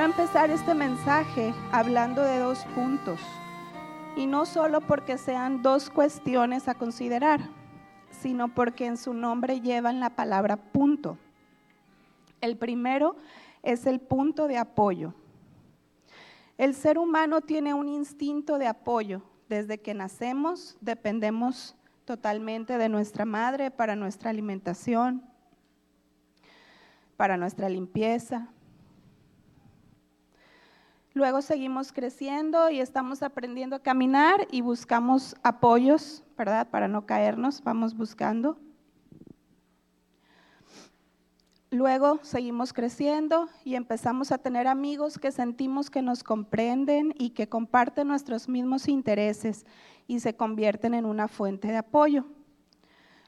Quiero empezar este mensaje hablando de dos puntos. Y no solo porque sean dos cuestiones a considerar, sino porque en su nombre llevan la palabra punto. El primero es el punto de apoyo. El ser humano tiene un instinto de apoyo. Desde que nacemos dependemos totalmente de nuestra madre para nuestra alimentación, para nuestra limpieza, Luego seguimos creciendo y estamos aprendiendo a caminar y buscamos apoyos, ¿verdad? Para no caernos, vamos buscando. Luego seguimos creciendo y empezamos a tener amigos que sentimos que nos comprenden y que comparten nuestros mismos intereses y se convierten en una fuente de apoyo.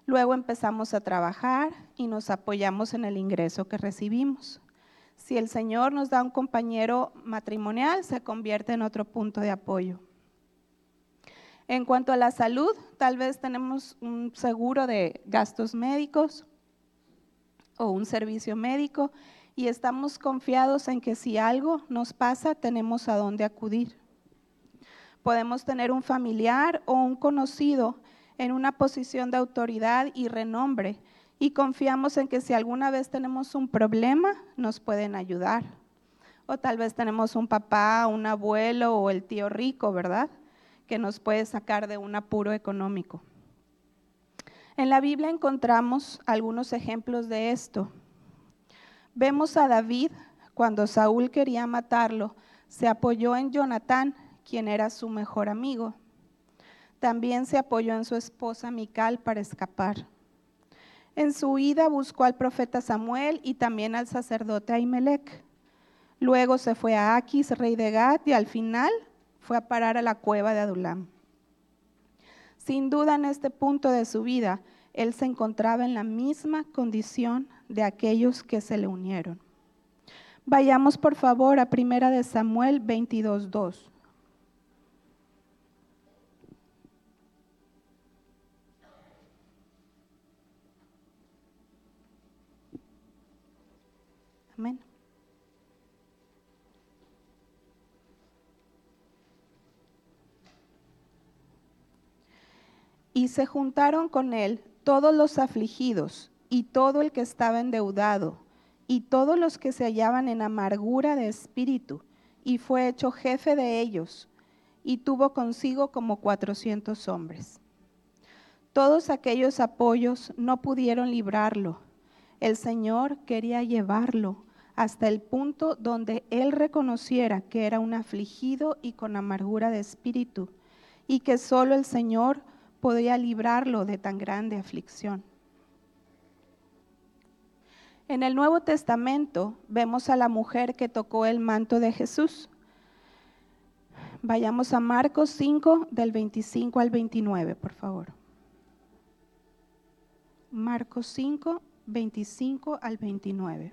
Luego empezamos a trabajar y nos apoyamos en el ingreso que recibimos. Si el Señor nos da un compañero matrimonial, se convierte en otro punto de apoyo. En cuanto a la salud, tal vez tenemos un seguro de gastos médicos o un servicio médico y estamos confiados en que si algo nos pasa, tenemos a dónde acudir. Podemos tener un familiar o un conocido en una posición de autoridad y renombre y confiamos en que si alguna vez tenemos un problema, nos pueden ayudar. O tal vez tenemos un papá, un abuelo o el tío rico, ¿verdad? Que nos puede sacar de un apuro económico. En la Biblia encontramos algunos ejemplos de esto. Vemos a David cuando Saúl quería matarlo, se apoyó en Jonatán, quien era su mejor amigo. También se apoyó en su esposa Mical para escapar. En su huida buscó al profeta Samuel y también al sacerdote Ahimelech. Luego se fue a Aquis, rey de Gat, y al final fue a parar a la cueva de Adulam. Sin duda en este punto de su vida, él se encontraba en la misma condición de aquellos que se le unieron. Vayamos por favor a Primera de Samuel 22.2. Y se juntaron con él todos los afligidos y todo el que estaba endeudado y todos los que se hallaban en amargura de espíritu, y fue hecho jefe de ellos, y tuvo consigo como cuatrocientos hombres. Todos aquellos apoyos no pudieron librarlo. El Señor quería llevarlo hasta el punto donde él reconociera que era un afligido y con amargura de espíritu, y que solo el Señor podía librarlo de tan grande aflicción. En el Nuevo Testamento vemos a la mujer que tocó el manto de Jesús. Vayamos a Marcos 5 del 25 al 29, por favor. Marcos 5, 25 al 29.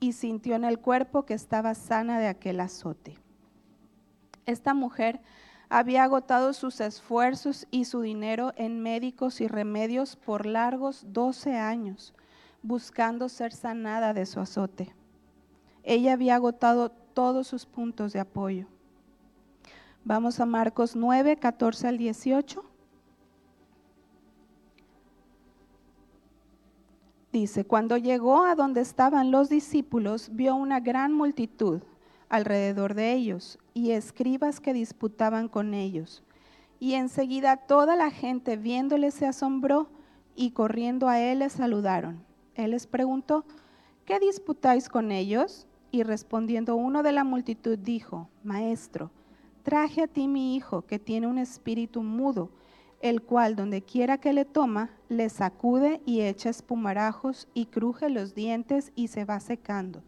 y sintió en el cuerpo que estaba sana de aquel azote. Esta mujer había agotado sus esfuerzos y su dinero en médicos y remedios por largos 12 años, buscando ser sanada de su azote. Ella había agotado todos sus puntos de apoyo. Vamos a Marcos 9, 14 al 18. Dice, cuando llegó a donde estaban los discípulos, vio una gran multitud alrededor de ellos y escribas que disputaban con ellos. Y enseguida toda la gente viéndole se asombró y corriendo a él le saludaron. Él les preguntó, ¿qué disputáis con ellos? Y respondiendo uno de la multitud dijo, Maestro, traje a ti mi hijo que tiene un espíritu mudo el cual donde quiera que le toma, le sacude y echa espumarajos y cruje los dientes y se va secando.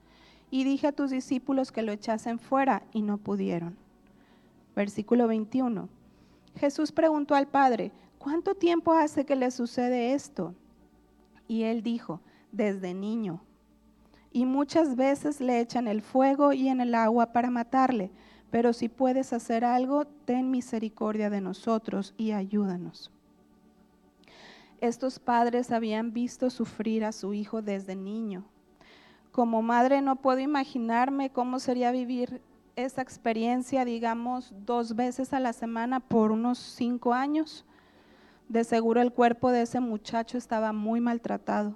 Y dije a tus discípulos que lo echasen fuera y no pudieron. Versículo 21. Jesús preguntó al Padre, ¿cuánto tiempo hace que le sucede esto? Y él dijo, desde niño. Y muchas veces le echan el fuego y en el agua para matarle pero si puedes hacer algo, ten misericordia de nosotros y ayúdanos. Estos padres habían visto sufrir a su hijo desde niño. Como madre no puedo imaginarme cómo sería vivir esa experiencia, digamos, dos veces a la semana por unos cinco años. De seguro el cuerpo de ese muchacho estaba muy maltratado.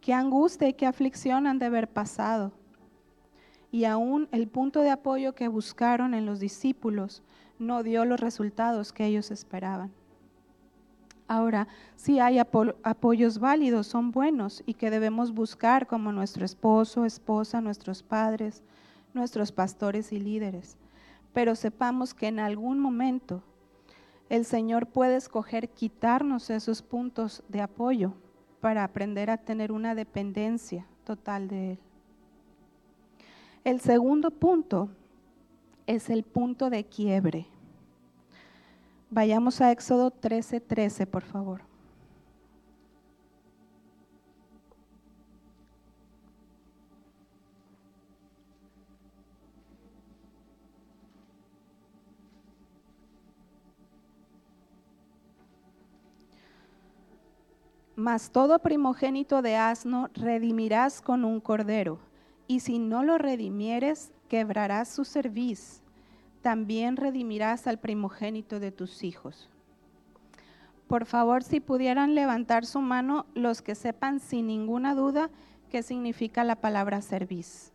Qué angustia y qué aflicción han de haber pasado y aún el punto de apoyo que buscaron en los discípulos no dio los resultados que ellos esperaban. Ahora, si hay apoyos válidos, son buenos y que debemos buscar como nuestro esposo, esposa, nuestros padres, nuestros pastores y líderes. Pero sepamos que en algún momento el Señor puede escoger quitarnos esos puntos de apoyo para aprender a tener una dependencia total de Él. El segundo punto es el punto de quiebre. Vayamos a Éxodo 13:13, 13, por favor. Mas todo primogénito de asno redimirás con un cordero y si no lo redimieres, quebrarás su cerviz. También redimirás al primogénito de tus hijos. Por favor, si pudieran levantar su mano los que sepan sin ninguna duda qué significa la palabra cerviz.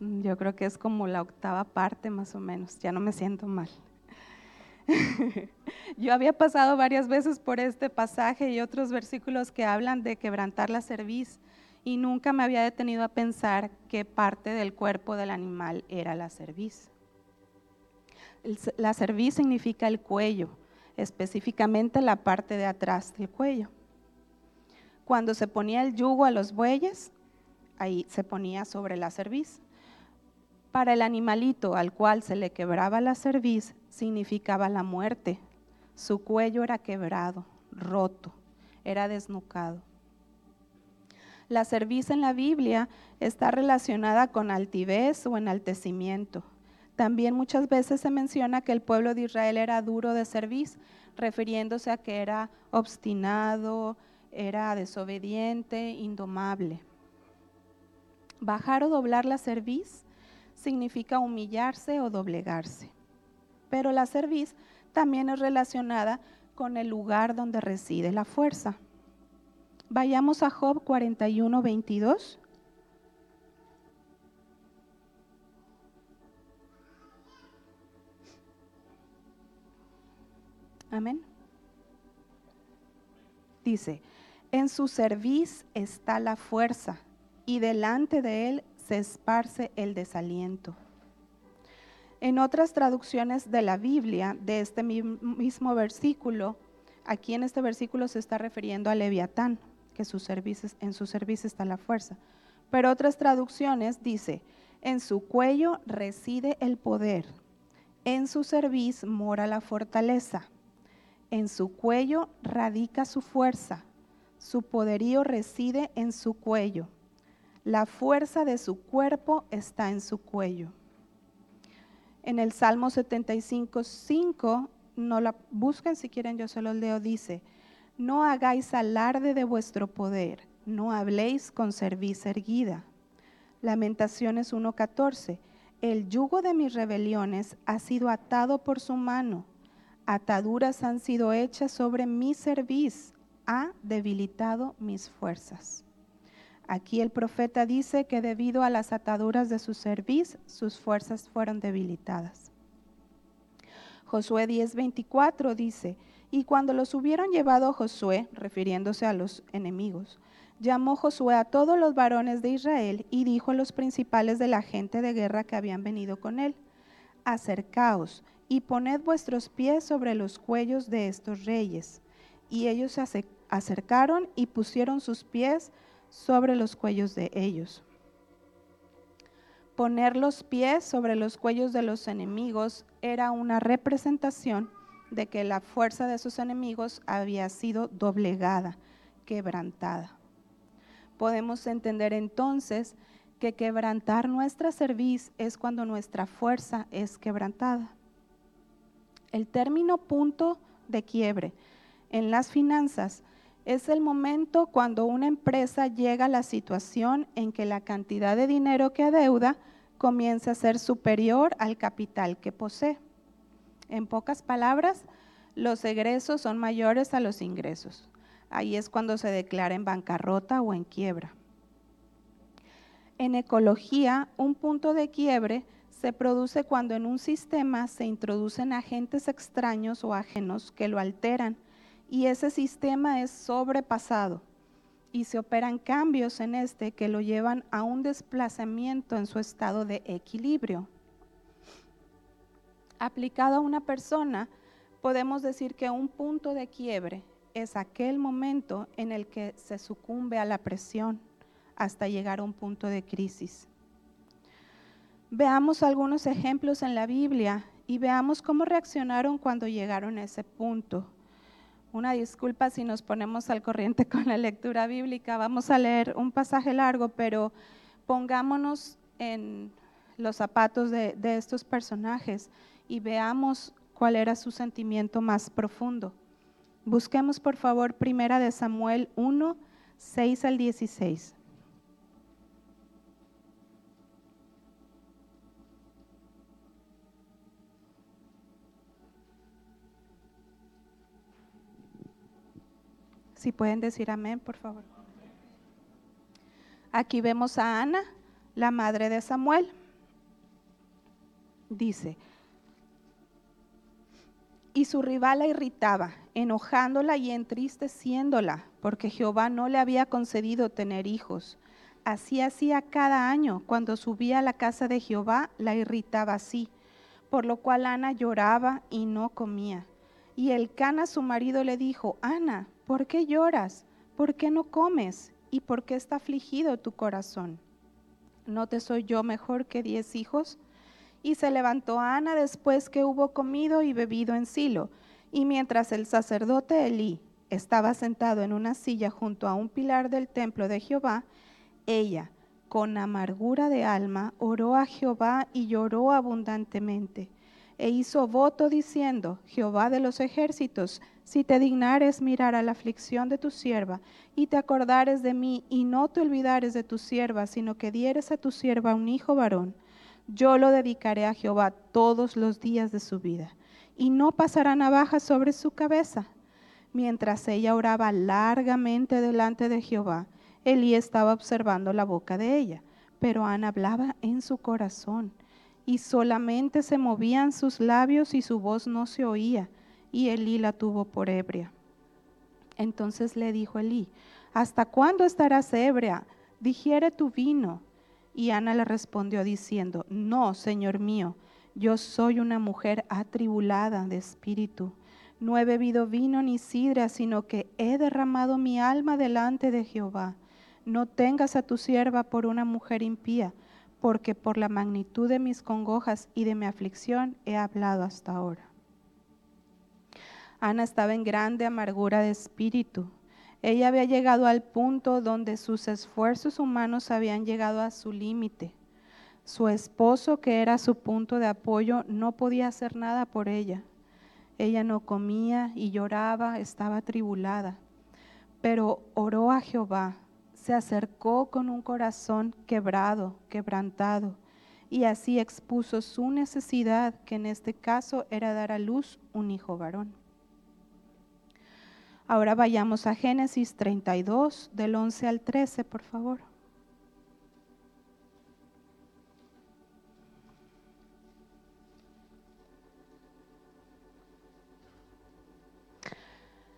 Yo creo que es como la octava parte más o menos, ya no me siento mal. Yo había pasado varias veces por este pasaje y otros versículos que hablan de quebrantar la cerviz y nunca me había detenido a pensar qué parte del cuerpo del animal era la cerviz. La cerviz significa el cuello, específicamente la parte de atrás del cuello. Cuando se ponía el yugo a los bueyes, ahí se ponía sobre la cerviz. Para el animalito al cual se le quebraba la cerviz significaba la muerte. Su cuello era quebrado, roto, era desnucado. La cerviz en la Biblia está relacionada con altivez o enaltecimiento. También muchas veces se menciona que el pueblo de Israel era duro de cerviz, refiriéndose a que era obstinado, era desobediente, indomable. Bajar o doblar la cerviz significa humillarse o doblegarse. Pero la cerviz también es relacionada con el lugar donde reside la fuerza. Vayamos a Job 41, 22. Amén. Dice, en su cerviz está la fuerza y delante de él se esparce el desaliento. En otras traducciones de la Biblia, de este mismo versículo, aquí en este versículo se está refiriendo a Leviatán, que en su servicio está la fuerza. Pero otras traducciones dice, en su cuello reside el poder, en su cerviz mora la fortaleza, en su cuello radica su fuerza, su poderío reside en su cuello la fuerza de su cuerpo está en su cuello. En el Salmo 75, 5, no la busquen si quieren, yo se los leo, dice, no hagáis alarde de vuestro poder, no habléis con cerviz erguida. Lamentaciones 1.14, el yugo de mis rebeliones ha sido atado por su mano, ataduras han sido hechas sobre mi cerviz, ha debilitado mis fuerzas. Aquí el profeta dice que debido a las ataduras de su cerviz, sus fuerzas fueron debilitadas. Josué 10:24 dice, y cuando los hubieron llevado Josué, refiriéndose a los enemigos, llamó Josué a todos los varones de Israel y dijo a los principales de la gente de guerra que habían venido con él, acercaos y poned vuestros pies sobre los cuellos de estos reyes. Y ellos se acercaron y pusieron sus pies sobre los cuellos de ellos. Poner los pies sobre los cuellos de los enemigos era una representación de que la fuerza de sus enemigos había sido doblegada, quebrantada. Podemos entender entonces que quebrantar nuestra cerviz es cuando nuestra fuerza es quebrantada. El término punto de quiebre en las finanzas es el momento cuando una empresa llega a la situación en que la cantidad de dinero que adeuda comienza a ser superior al capital que posee. En pocas palabras, los egresos son mayores a los ingresos. Ahí es cuando se declara en bancarrota o en quiebra. En ecología, un punto de quiebre se produce cuando en un sistema se introducen agentes extraños o ajenos que lo alteran y ese sistema es sobrepasado y se operan cambios en este que lo llevan a un desplazamiento en su estado de equilibrio. Aplicado a una persona, podemos decir que un punto de quiebre es aquel momento en el que se sucumbe a la presión hasta llegar a un punto de crisis. Veamos algunos ejemplos en la Biblia y veamos cómo reaccionaron cuando llegaron a ese punto. Una disculpa si nos ponemos al corriente con la lectura bíblica. Vamos a leer un pasaje largo, pero pongámonos en los zapatos de, estos personajes y veamos cuál era su sentimiento más profundo. Busquemos por favor primera de Samuel 1, 6 al 16. Si pueden decir amén, por favor. Aquí vemos a Ana, la madre de Samuel. Dice, y su rival la irritaba, enojándola y entristeciéndola, porque Jehová no le había concedido tener hijos. Así hacía cada año, cuando subía a la casa de Jehová, la irritaba así, por lo cual Ana lloraba y no comía. Y el Cana, su marido, le dijo, Ana, ¿por qué lloras? ¿Por qué no comes? ¿Y por qué está afligido tu corazón? ¿No te soy yo mejor que diez hijos? Y se levantó Ana después que hubo comido y bebido en Silo. Y mientras el sacerdote Elí estaba sentado en una silla junto a un pilar del templo de Jehová, ella, con amargura de alma, oró a Jehová y lloró abundantemente. E hizo voto diciendo, Jehová de los ejércitos, si te dignares mirar a la aflicción de tu sierva y te acordares de mí y no te olvidares de tu sierva, sino que dieres a tu sierva un hijo varón, yo lo dedicaré a Jehová todos los días de su vida y no pasará navaja sobre su cabeza. Mientras ella oraba largamente delante de Jehová, Elí estaba observando la boca de ella, pero Ana hablaba en su corazón y solamente se movían sus labios y su voz no se oía y Elí la tuvo por ebria. Entonces le dijo Elí, ¿hasta cuándo estarás ebria? Digiere tu vino. Y Ana le respondió diciendo, no, Señor mío, yo soy una mujer atribulada de espíritu. No he bebido vino ni sidra, sino que he derramado mi alma delante de Jehová. No tengas a tu sierva por una mujer impía, porque por la magnitud de mis congojas y de mi aflicción he hablado hasta ahora. Ana estaba en grande amargura de espíritu. Ella había llegado al punto donde sus esfuerzos humanos habían llegado a su límite. Su esposo, que era su punto de apoyo, no podía hacer nada por ella. Ella no comía y lloraba, estaba atribulada. Pero oró a Jehová, se acercó con un corazón quebrado, quebrantado, y así expuso su necesidad, que en este caso era dar a luz un hijo varón. Ahora vayamos a Génesis 32, del 11 al 13, por favor.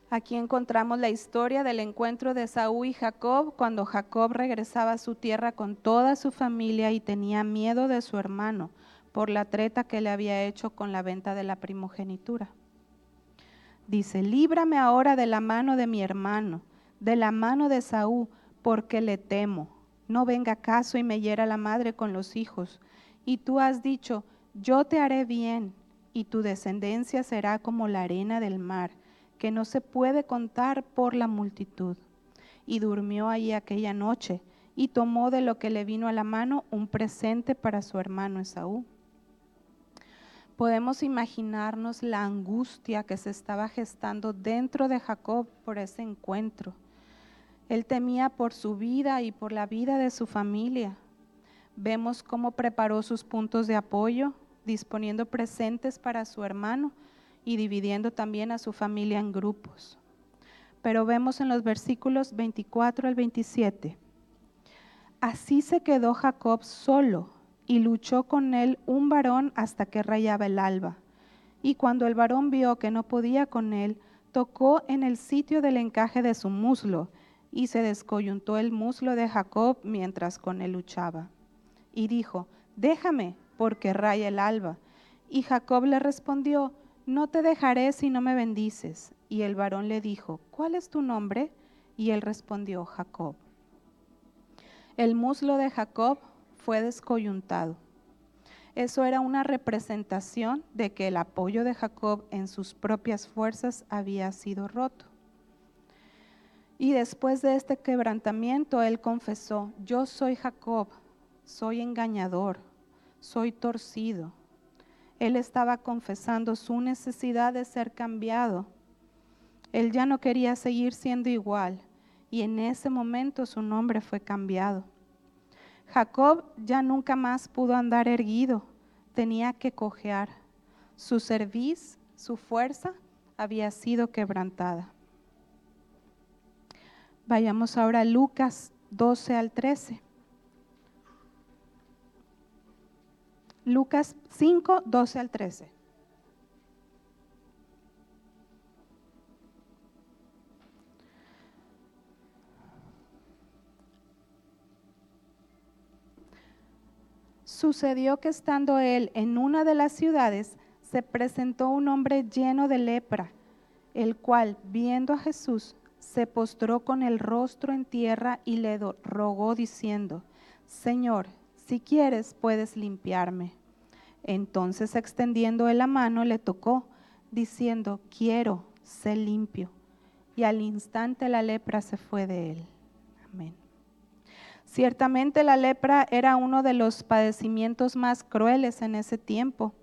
Aquí encontramos la historia del encuentro de Saúl y Jacob cuando Jacob regresaba a su tierra con toda su familia y tenía miedo de su hermano, por la treta que le había hecho con la venta de la primogenitura. Dice, líbrame ahora de la mano de mi hermano, de la mano de Saúl, porque le temo. No venga caso y me hiera la madre con los hijos. Y tú has dicho, yo te haré bien, y tu descendencia será como la arena del mar, que no se puede contar por la multitud. Y durmió allí aquella noche, y tomó de lo que le vino a la mano un presente para su hermano Esaú. Podemos imaginarnos la angustia que se estaba gestando dentro de Jacob por ese encuentro. Él temía por su vida y por la vida de su familia. Vemos cómo preparó sus puntos de apoyo, disponiendo presentes para su hermano y dividiendo también a su familia en grupos. Pero vemos en los versículos 24 al 27. Así se quedó Jacob solo y luchó con él un varón hasta que rayaba el alba. Y cuando el varón vio que no podía con él, tocó en el sitio del encaje de su muslo, y se descoyuntó el muslo de Jacob mientras con él luchaba. Y dijo, déjame, porque raya el alba. Y Jacob le respondió, no te dejaré si no me bendices. Y el varón le dijo, ¿cuál es tu nombre? Y él respondió, Jacob. El muslo de Jacob fue descoyuntado. Eso era una representación de que el apoyo de Jacob en sus propias fuerzas había sido roto. Y después de este quebrantamiento, él confesó, yo soy Jacob, soy engañador, soy torcido. Él estaba confesando su necesidad de ser cambiado. Él ya no quería seguir siendo igual y en ese momento su nombre fue cambiado. Jacob ya nunca más pudo andar erguido, tenía que cojear. Su cerviz, su fuerza había sido quebrantada. Vayamos ahora a Lucas 12 al 13. Lucas 5, 12 al 13. Sucedió que estando él en una de las ciudades, se presentó un hombre lleno de lepra, el cual, viendo a Jesús, se postró con el rostro en tierra y le rogó diciendo, Señor, si quieres puedes limpiarme. Entonces extendiendo él la mano le tocó, diciendo, quiero, sé limpio. Y al instante la lepra se fue de él. Amén. Ciertamente la lepra era uno de los padecimientos más crueles en ese tiempo.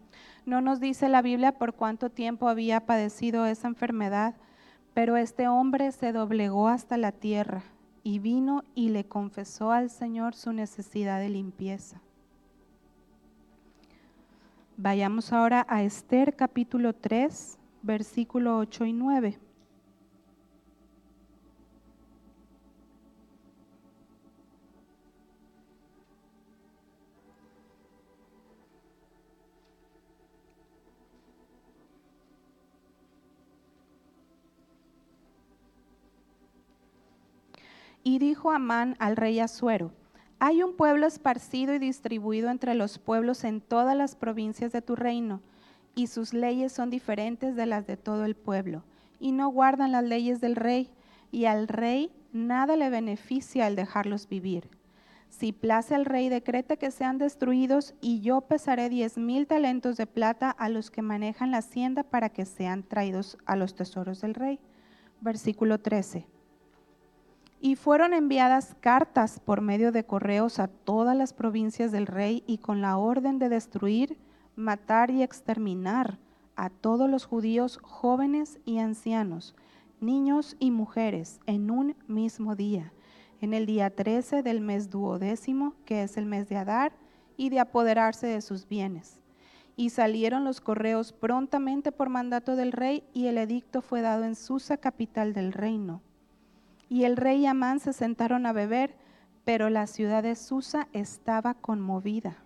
No nos dice la Biblia por cuánto tiempo había padecido esa enfermedad, pero este hombre se doblegó hasta la tierra y vino y le confesó al Señor su necesidad de limpieza. Vayamos ahora a Esther capítulo 3, versículo 8 y 9. Y dijo Amán al rey Asuero, hay un pueblo esparcido y distribuido entre los pueblos en todas las provincias de tu reino, y sus leyes son diferentes de las de todo el pueblo, y no guardan las leyes del rey, y al rey nada le beneficia el dejarlos vivir. Si place al rey, decreta que sean destruidos, y yo pesaré diez mil talentos de plata a los que manejan la hacienda para que sean traídos a los tesoros del rey. Versículo 13. Y fueron enviadas cartas por medio de correos a todas las provincias del rey y con la orden de destruir, matar y exterminar a todos los judíos jóvenes y ancianos, niños y mujeres, en un mismo día, en el día 13 del mes duodécimo, que es el mes de Adar, y de apoderarse de sus bienes. Y salieron los correos prontamente por mandato del rey, y el edicto fue dado en Susa, capital del reino y el rey y Amán se sentaron a beber, pero la ciudad de Susa estaba conmovida.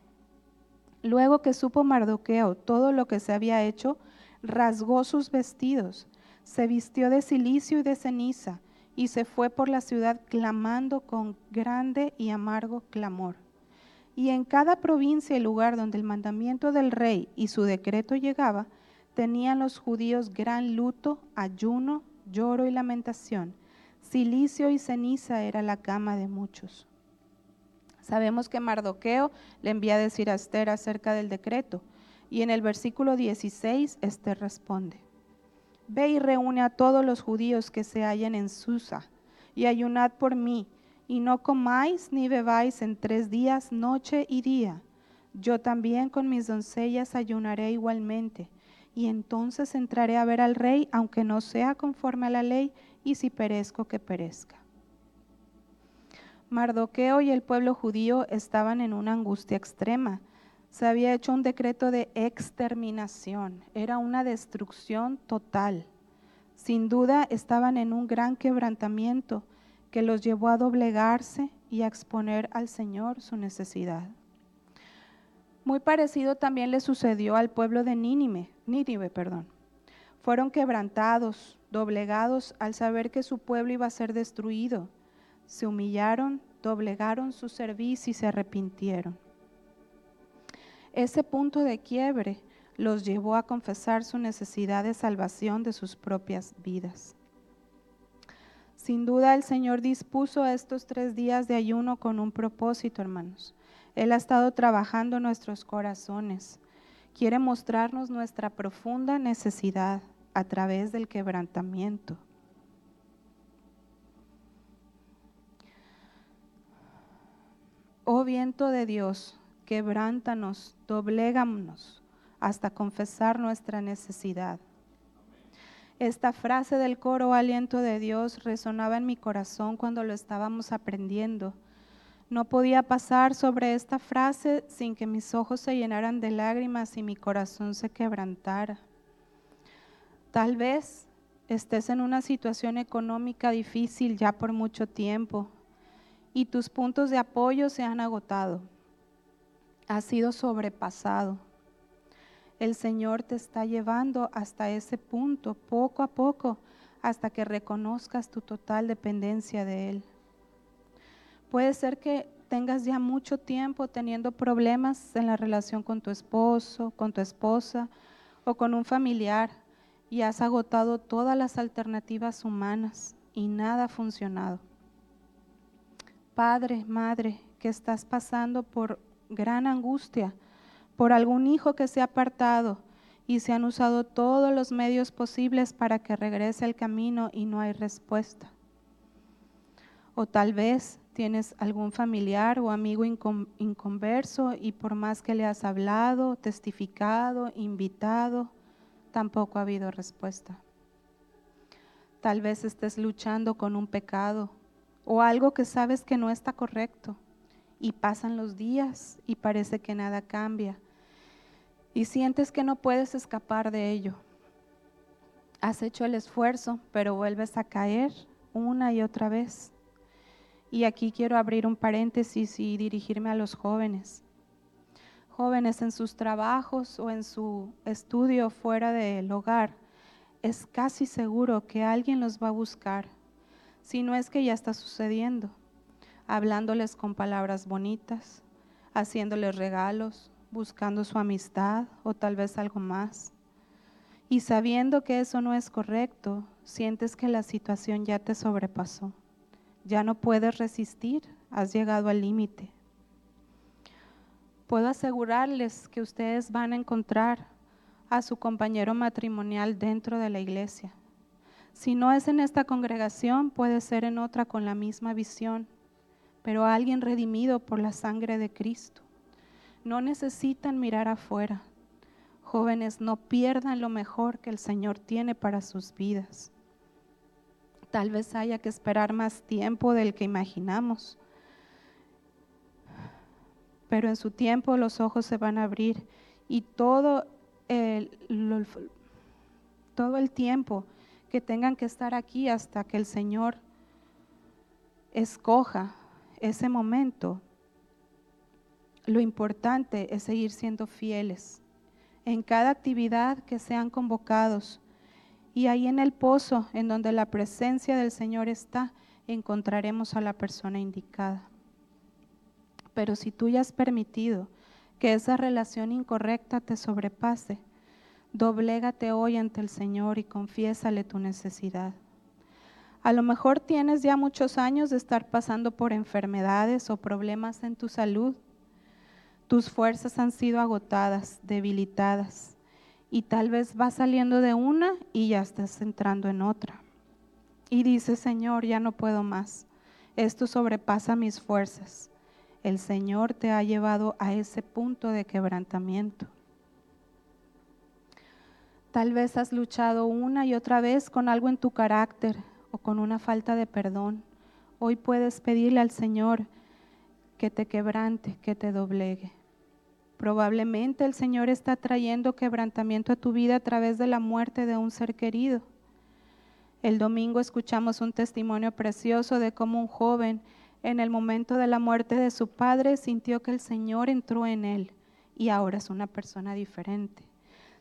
Luego que supo Mardoqueo todo lo que se había hecho, rasgó sus vestidos, se vistió de silicio y de ceniza, y se fue por la ciudad clamando con grande y amargo clamor. Y en cada provincia y lugar donde el mandamiento del rey y su decreto llegaba, tenían los judíos gran luto, ayuno, lloro y lamentación. Silicio y ceniza era la cama de muchos. Sabemos que Mardoqueo le envía a decir a Esther acerca del decreto. Y en el versículo 16, Esther responde, Ve y reúne a todos los judíos que se hallen en Susa, y ayunad por mí, y no comáis ni bebáis en tres días, noche y día. Yo también con mis doncellas ayunaré igualmente, y entonces entraré a ver al rey, aunque no sea conforme a la ley, y si perezco, que perezca. Mardoqueo y el pueblo judío estaban en una angustia extrema. Se había hecho un decreto de exterminación, era una destrucción total. Sin duda estaban en un gran quebrantamiento que los llevó a doblegarse y a exponer al Señor su necesidad. Muy parecido también le sucedió al pueblo de Nínive, Nínive, perdón. Fueron quebrantados, doblegados al saber que su pueblo iba a ser destruido. Se humillaron, doblegaron su servicio y se arrepintieron. Ese punto de quiebre los llevó a confesar su necesidad de salvación de sus propias vidas. Sin duda el Señor dispuso estos tres días de ayuno con un propósito, hermanos. Él ha estado trabajando nuestros corazones. Quiere mostrarnos nuestra profunda necesidad a través del quebrantamiento. Oh viento de Dios, quebrántanos, dobléganos hasta confesar nuestra necesidad. Esta frase del coro Aliento de Dios resonaba en mi corazón cuando lo estábamos aprendiendo. No podía pasar sobre esta frase sin que mis ojos se llenaran de lágrimas y mi corazón se quebrantara. Tal vez estés en una situación económica difícil ya por mucho tiempo y tus puntos de apoyo se han agotado. Has sido sobrepasado el Señor te está llevando hasta ese punto, poco a poco, hasta que reconozcas tu total dependencia de Él. Puede ser que tengas ya mucho tiempo teniendo problemas en la relación con tu esposo, con tu esposa o con un familiar y has agotado todas las alternativas humanas y nada ha funcionado. Padre, madre, que estás pasando por gran angustia, por algún hijo que se ha apartado y se han usado todos los medios posibles para que regrese al camino y no hay respuesta. O tal vez tienes algún familiar o amigo inconverso y por más que le has hablado, testificado, invitado, tampoco ha habido respuesta. Tal vez estés luchando con un pecado o algo que sabes que no está correcto y pasan los días y parece que nada cambia y sientes que no puedes escapar de ello. Has hecho el esfuerzo, pero vuelves a caer una y otra vez. Y aquí quiero abrir un paréntesis y dirigirme a los jóvenes. Jóvenes en sus trabajos o en su estudio fuera del hogar, es casi seguro que alguien los va a buscar, si no es que ya está sucediendo, hablándoles con palabras bonitas, haciéndoles regalos, buscando su amistad o tal vez algo más. Y sabiendo que eso no es correcto, sientes que la situación ya te sobrepasó. Ya no puedes resistir, has llegado al límite. Puedo asegurarles que ustedes van a encontrar a su compañero matrimonial dentro de la iglesia. Si no es en esta congregación, puede ser en otra con la misma visión, pero alguien redimido por la sangre de Cristo. No necesitan mirar afuera. Jóvenes, no pierdan lo mejor que el Señor tiene para sus vidas. Tal vez haya que esperar más tiempo del que imaginamos, pero en su tiempo los ojos se van a abrir y todo el, todo el tiempo que tengan que estar aquí hasta que el Señor escoja ese momento, lo importante es seguir siendo fieles en cada actividad que sean convocados. Y ahí en el pozo, en donde la presencia del Señor está, encontraremos a la persona indicada. Pero si tú ya has permitido que esa relación incorrecta te sobrepase, doblégate hoy ante el Señor y confiésale tu necesidad. A lo mejor tienes ya muchos años de estar pasando por enfermedades o problemas en tu salud. Tus fuerzas han sido agotadas, debilitadas, y tal vez vas saliendo de una y ya estás entrando en otra. Y dices, Señor, ya no puedo más. Esto sobrepasa mis fuerzas. El Señor te ha llevado a ese punto de quebrantamiento. Tal vez has luchado una y otra vez con algo en tu carácter, o con una falta de perdón, hoy puedes pedirle al Señor que te quebrante, que te doblegue. Probablemente el Señor está trayendo quebrantamiento a tu vida a través de la muerte de un ser querido. El domingo escuchamos un testimonio precioso de cómo un joven en el momento de la muerte de su padre sintió que el Señor entró en él y ahora es una persona diferente.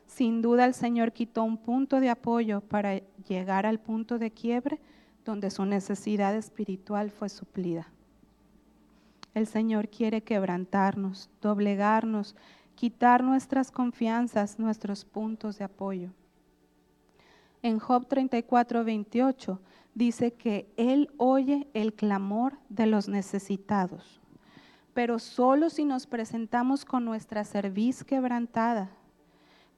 Sin duda el Señor quitó un punto de apoyo para llegar al punto de quiebre donde su necesidad espiritual fue suplida. El Señor quiere quebrantarnos, doblegarnos, quitar nuestras confianzas, nuestros puntos de apoyo. En Job 34, 28 dice que Él oye el clamor de los necesitados, pero solo si nos presentamos con nuestra cerviz quebrantada,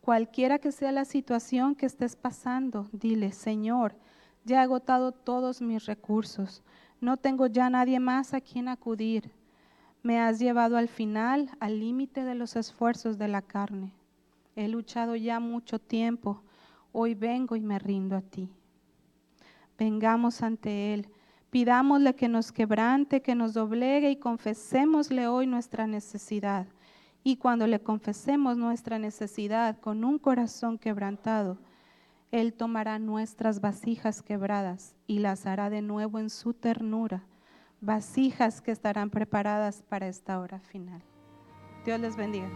Cualquiera que sea la situación que estés pasando, dile, Señor, ya he agotado todos mis recursos, no tengo ya nadie más a quien acudir. Me has llevado al final, al límite de los esfuerzos de la carne. He luchado ya mucho tiempo, hoy vengo y me rindo a ti. Vengamos ante Él, pidámosle que nos quebrante, que nos doblegue y confesémosle hoy nuestra necesidad. Y cuando le confesemos nuestra necesidad con un corazón quebrantado, Él tomará nuestras vasijas quebradas y las hará de nuevo en su ternura, vasijas que estarán preparadas para esta hora final. Dios les bendiga.